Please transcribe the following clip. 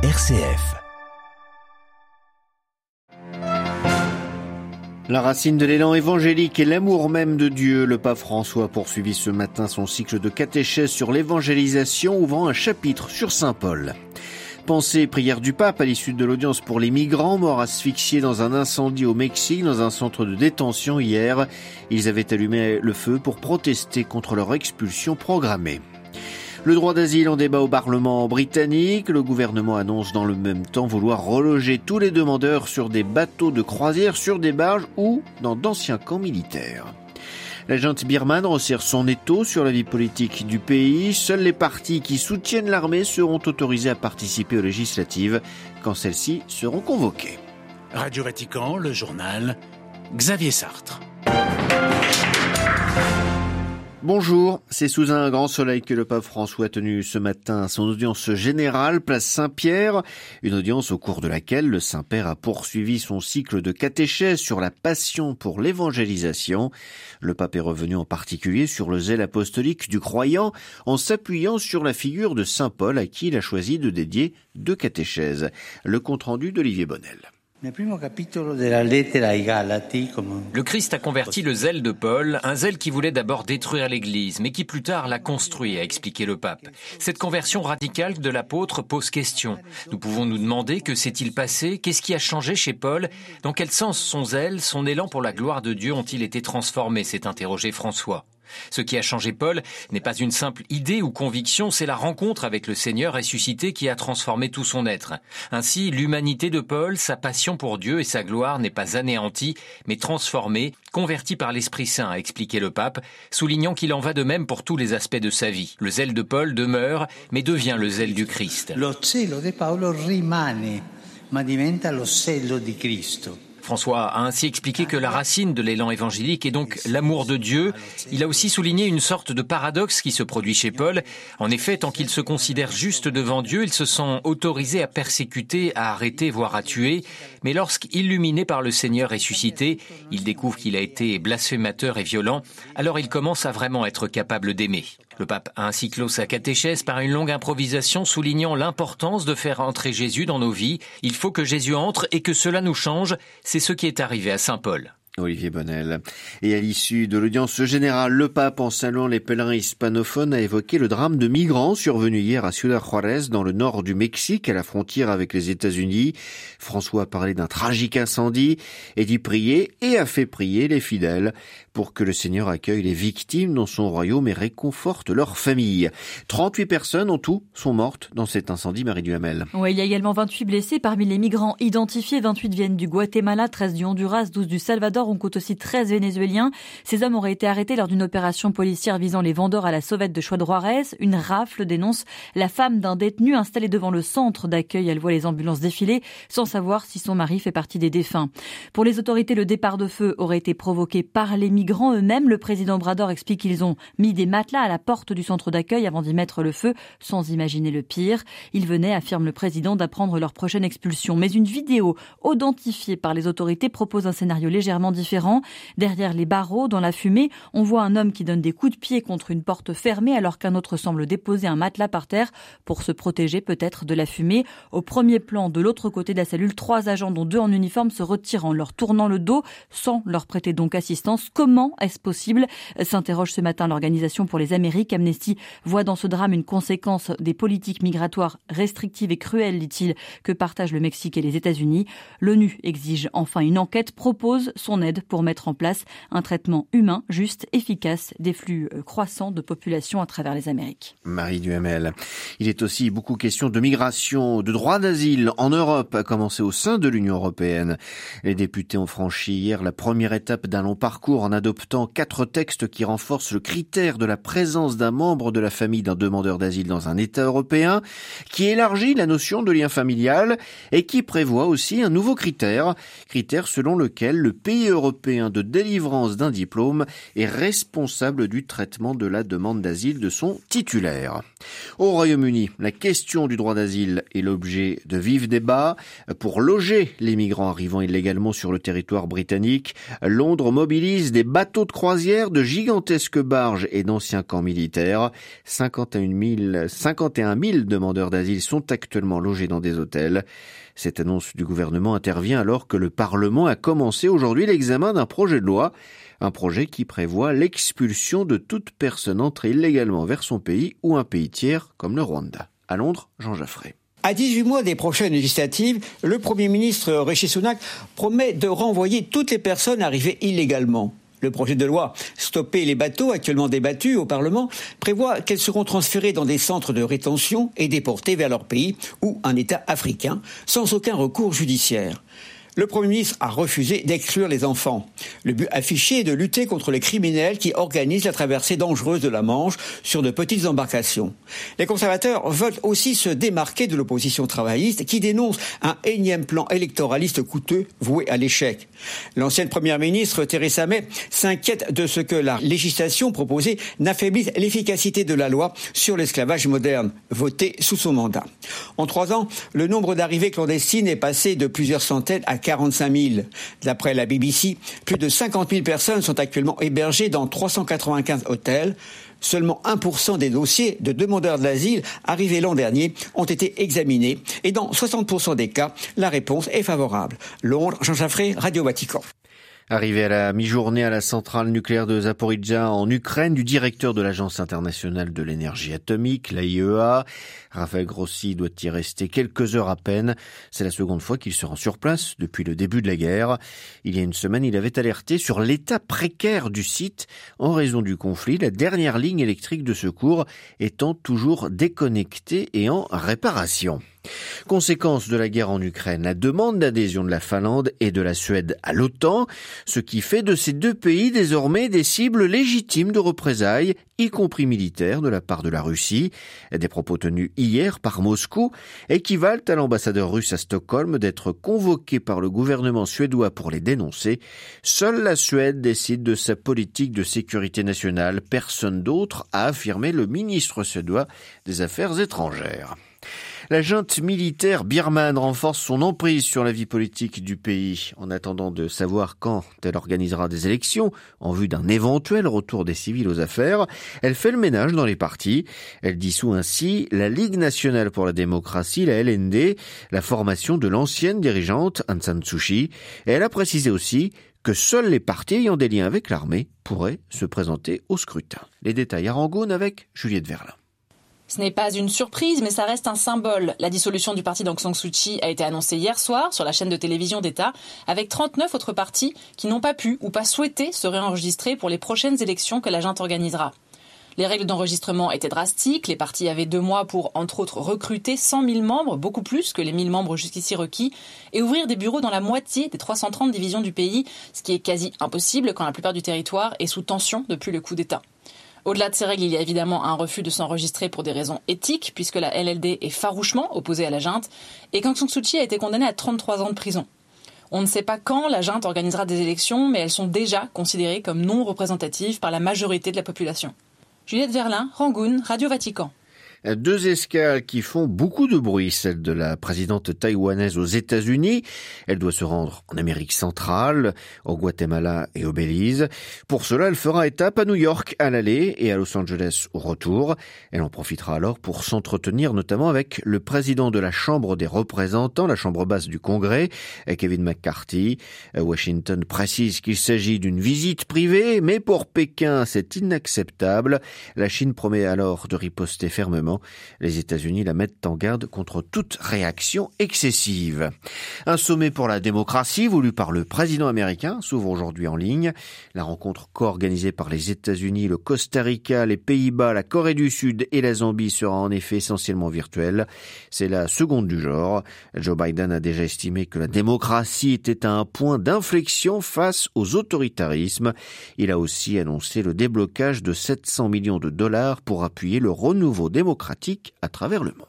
RCF. La racine de l'élan évangélique et l'amour même de Dieu, le pape François a poursuivi ce matin son cycle de catéchèse sur l'évangélisation, ouvrant un chapitre sur Saint Paul. Pensée prière du pape à l'issue de l'audience pour les migrants morts asphyxiés dans un incendie au Mexique, dans un centre de détention hier. Ils avaient allumé le feu pour protester contre leur expulsion programmée. Le droit d'asile en débat au Parlement britannique. Le gouvernement annonce dans le même temps vouloir reloger tous les demandeurs sur des bateaux de croisière, sur des barges ou dans d'anciens camps militaires. La junte birmane resserre son étau sur la vie politique du pays. Seuls les partis qui soutiennent l'armée seront autorisés à participer aux législatives quand celles-ci seront convoquées. Radio Vatican, le journal Xavier Sartre. Bonjour, c'est sous un grand soleil que le pape François a tenu ce matin son audience générale, place Saint-Pierre, une audience au cours de laquelle le Saint-Père a poursuivi son cycle de catéchèse sur la passion pour l'évangélisation. Le pape est revenu en particulier sur le zèle apostolique du croyant en s'appuyant sur la figure de Saint Paul à qui il a choisi de dédier deux catéchèses. Le compte-rendu d'Olivier Bonnel. Le Christ a converti le zèle de Paul, un zèle qui voulait d'abord détruire l'Église, mais qui plus tard l'a construit, a expliqué le pape. Cette conversion radicale de l'apôtre pose question. Nous pouvons nous demander que s'est-il passé, qu'est-ce qui a changé chez Paul, dans quel sens son zèle, son élan pour la gloire de Dieu ont-ils été transformés, s'est interrogé François. Ce qui a changé Paul n'est pas une simple idée ou conviction, c'est la rencontre avec le Seigneur ressuscité qui a transformé tout son être. Ainsi, l'humanité de Paul, sa passion pour Dieu et sa gloire n'est pas anéantie, mais transformée, convertie par l'Esprit Saint, a expliqué le pape, soulignant qu'il en va de même pour tous les aspects de sa vie. Le zèle de Paul demeure, mais devient le zèle du Christ. François a ainsi expliqué que la racine de l'élan évangélique est donc l'amour de Dieu. Il a aussi souligné une sorte de paradoxe qui se produit chez Paul. En effet, tant qu'il se considère juste devant Dieu, il se sent autorisé à persécuter, à arrêter, voire à tuer. Mais lorsqu'illuminé par le Seigneur ressuscité, il découvre qu'il a été blasphémateur et violent, alors il commence à vraiment être capable d'aimer. Le pape a ainsi clos sa catéchèse par une longue improvisation soulignant l'importance de faire entrer Jésus dans nos vies. Il faut que Jésus entre et que cela nous change. C'est ce qui est arrivé à Saint Paul. Olivier Bonnel. Et à l'issue de l'audience générale, le pape, en saluant les pèlerins hispanophones, a évoqué le drame de migrants survenu hier à Ciudad Juarez, dans le nord du Mexique, à la frontière avec les États-Unis. François a parlé d'un tragique incendie et dit prier et a fait prier les fidèles pour que le Seigneur accueille les victimes dans son royaume et réconforte leurs familles. 38 personnes en tout sont mortes dans cet incendie, Marie Duhamel. Oui, il y a également 28 blessés parmi les migrants identifiés. 28 viennent du Guatemala, 13 du Honduras, 12 du Salvador on compte aussi 13 Vénézuéliens. Ces hommes auraient été arrêtés lors d'une opération policière visant les vendeurs à la sauvette de Juarez. Une rafle dénonce la femme d'un détenu installé devant le centre d'accueil. Elle voit les ambulances défiler sans savoir si son mari fait partie des défunts. Pour les autorités, le départ de feu aurait été provoqué par les migrants eux-mêmes. Le président Brador explique qu'ils ont mis des matelas à la porte du centre d'accueil avant d'y mettre le feu, sans imaginer le pire. Ils venaient, affirme le président, d'apprendre leur prochaine expulsion. Mais une vidéo identifiée par les autorités propose un scénario légèrement différent. Derrière les barreaux, dans la fumée, on voit un homme qui donne des coups de pied contre une porte fermée alors qu'un autre semble déposer un matelas par terre pour se protéger peut-être de la fumée. Au premier plan, de l'autre côté de la cellule, trois agents dont deux en uniforme se retirent en leur tournant le dos sans leur prêter donc assistance. Comment est-ce possible? S'interroge ce matin l'Organisation pour les Amériques. Amnesty voit dans ce drame une conséquence des politiques migratoires restrictives et cruelles, dit-il, que partagent le Mexique et les États-Unis. L'ONU exige enfin une enquête, propose son aide pour mettre en place un traitement humain, juste, efficace des flux euh, croissants de population à travers les Amériques. Marie Duhamel. Il est aussi beaucoup question de migration, de droit d'asile en Europe, à commencer au sein de l'Union européenne. Les députés ont franchi hier la première étape d'un long parcours en adoptant quatre textes qui renforcent le critère de la présence d'un membre de la famille d'un demandeur d'asile dans un État européen, qui élargit la notion de lien familial et qui prévoit aussi un nouveau critère, critère selon lequel le pays européen de délivrance d'un diplôme est responsable du traitement de la demande d'asile de son titulaire. Au Royaume-Uni, la question du droit d'asile est l'objet de vifs débats. Pour loger les migrants arrivant illégalement sur le territoire britannique, Londres mobilise des bateaux de croisière, de gigantesques barges et d'anciens camps militaires. 51 000, 51 000 demandeurs d'asile sont actuellement logés dans des hôtels. Cette annonce du gouvernement intervient alors que le Parlement a commencé aujourd'hui l'examen d'un projet de loi un projet qui prévoit l'expulsion de toute personne entrée illégalement vers son pays ou un pays tiers comme le Rwanda. À Londres, Jean Jaffré. À 18 mois des prochaines législatives, le Premier ministre Rishi Sunak promet de renvoyer toutes les personnes arrivées illégalement. Le projet de loi Stopper les bateaux, actuellement débattu au Parlement, prévoit qu'elles seront transférées dans des centres de rétention et déportées vers leur pays ou un État africain, sans aucun recours judiciaire le Premier ministre a refusé d'exclure les enfants. Le but affiché est de lutter contre les criminels qui organisent la traversée dangereuse de la Manche sur de petites embarcations. Les conservateurs veulent aussi se démarquer de l'opposition travailliste qui dénonce un énième plan électoraliste coûteux voué à l'échec. L'ancienne première ministre Theresa May s'inquiète de ce que la législation proposée n'affaiblisse l'efficacité de la loi sur l'esclavage moderne, votée sous son mandat. En trois ans, le nombre d'arrivées clandestines est passé de plusieurs centaines à 45 000. D'après la BBC, plus de 50 000 personnes sont actuellement hébergées dans 395 hôtels. Seulement 1% des dossiers de demandeurs d'asile arrivés l'an dernier ont été examinés et dans 60% des cas, la réponse est favorable. Londres, Jean Jaffré, Radio Vatican. Arrivé à la mi-journée à la centrale nucléaire de Zaporizhzhia en Ukraine du directeur de l'Agence internationale de l'énergie atomique, l'AIEA, Raphaël Grossi doit y rester quelques heures à peine. C'est la seconde fois qu'il se rend sur place depuis le début de la guerre. Il y a une semaine, il avait alerté sur l'état précaire du site en raison du conflit, la dernière ligne électrique de secours étant toujours déconnectée et en réparation. Conséquence de la guerre en Ukraine, la demande d'adhésion de la Finlande et de la Suède à l'OTAN, ce qui fait de ces deux pays désormais des cibles légitimes de représailles, y compris militaires, de la part de la Russie. Des propos tenus hier par Moscou équivalent à l'ambassadeur russe à Stockholm d'être convoqué par le gouvernement suédois pour les dénoncer. Seule la Suède décide de sa politique de sécurité nationale. Personne d'autre a affirmé le ministre suédois des Affaires étrangères. La junte militaire birmane renforce son emprise sur la vie politique du pays. En attendant de savoir quand elle organisera des élections en vue d'un éventuel retour des civils aux affaires, elle fait le ménage dans les partis. Elle dissout ainsi la Ligue nationale pour la démocratie, la LND, la formation de l'ancienne dirigeante Aung San Suu Kyi. Et elle a précisé aussi que seuls les partis ayant des liens avec l'armée pourraient se présenter au scrutin. Les détails à Rangoon avec Juliette Verlin. Ce n'est pas une surprise, mais ça reste un symbole. La dissolution du parti d'Aung San Suu Kyi a été annoncée hier soir sur la chaîne de télévision d'État, avec 39 autres partis qui n'ont pas pu ou pas souhaité se réenregistrer pour les prochaines élections que la junte organisera. Les règles d'enregistrement étaient drastiques. Les partis avaient deux mois pour, entre autres, recruter 100 000 membres, beaucoup plus que les 1000 membres jusqu'ici requis, et ouvrir des bureaux dans la moitié des 330 divisions du pays, ce qui est quasi impossible quand la plupart du territoire est sous tension depuis le coup d'État. Au-delà de ces règles, il y a évidemment un refus de s'enregistrer pour des raisons éthiques, puisque la LLD est farouchement opposée à la junte, et Kang Suu Kyi a été condamné à 33 ans de prison. On ne sait pas quand la junte organisera des élections, mais elles sont déjà considérées comme non représentatives par la majorité de la population. Juliette Verlin, Rangoon, Radio Vatican. Deux escales qui font beaucoup de bruit, celle de la présidente taïwanaise aux États-Unis. Elle doit se rendre en Amérique centrale, au Guatemala et au Belize. Pour cela, elle fera étape à New York à l'aller et à Los Angeles au retour. Elle en profitera alors pour s'entretenir notamment avec le président de la Chambre des représentants, la Chambre basse du Congrès, Kevin McCarthy. Washington précise qu'il s'agit d'une visite privée, mais pour Pékin, c'est inacceptable. La Chine promet alors de riposter fermement les États-Unis la mettent en garde contre toute réaction excessive. Un sommet pour la démocratie voulu par le président américain s'ouvre aujourd'hui en ligne. La rencontre co-organisée par les États-Unis, le Costa Rica, les Pays-Bas, la Corée du Sud et la Zambie sera en effet essentiellement virtuelle. C'est la seconde du genre. Joe Biden a déjà estimé que la démocratie était à un point d'inflexion face aux autoritarismes. Il a aussi annoncé le déblocage de 700 millions de dollars pour appuyer le renouveau démocratique à travers le monde.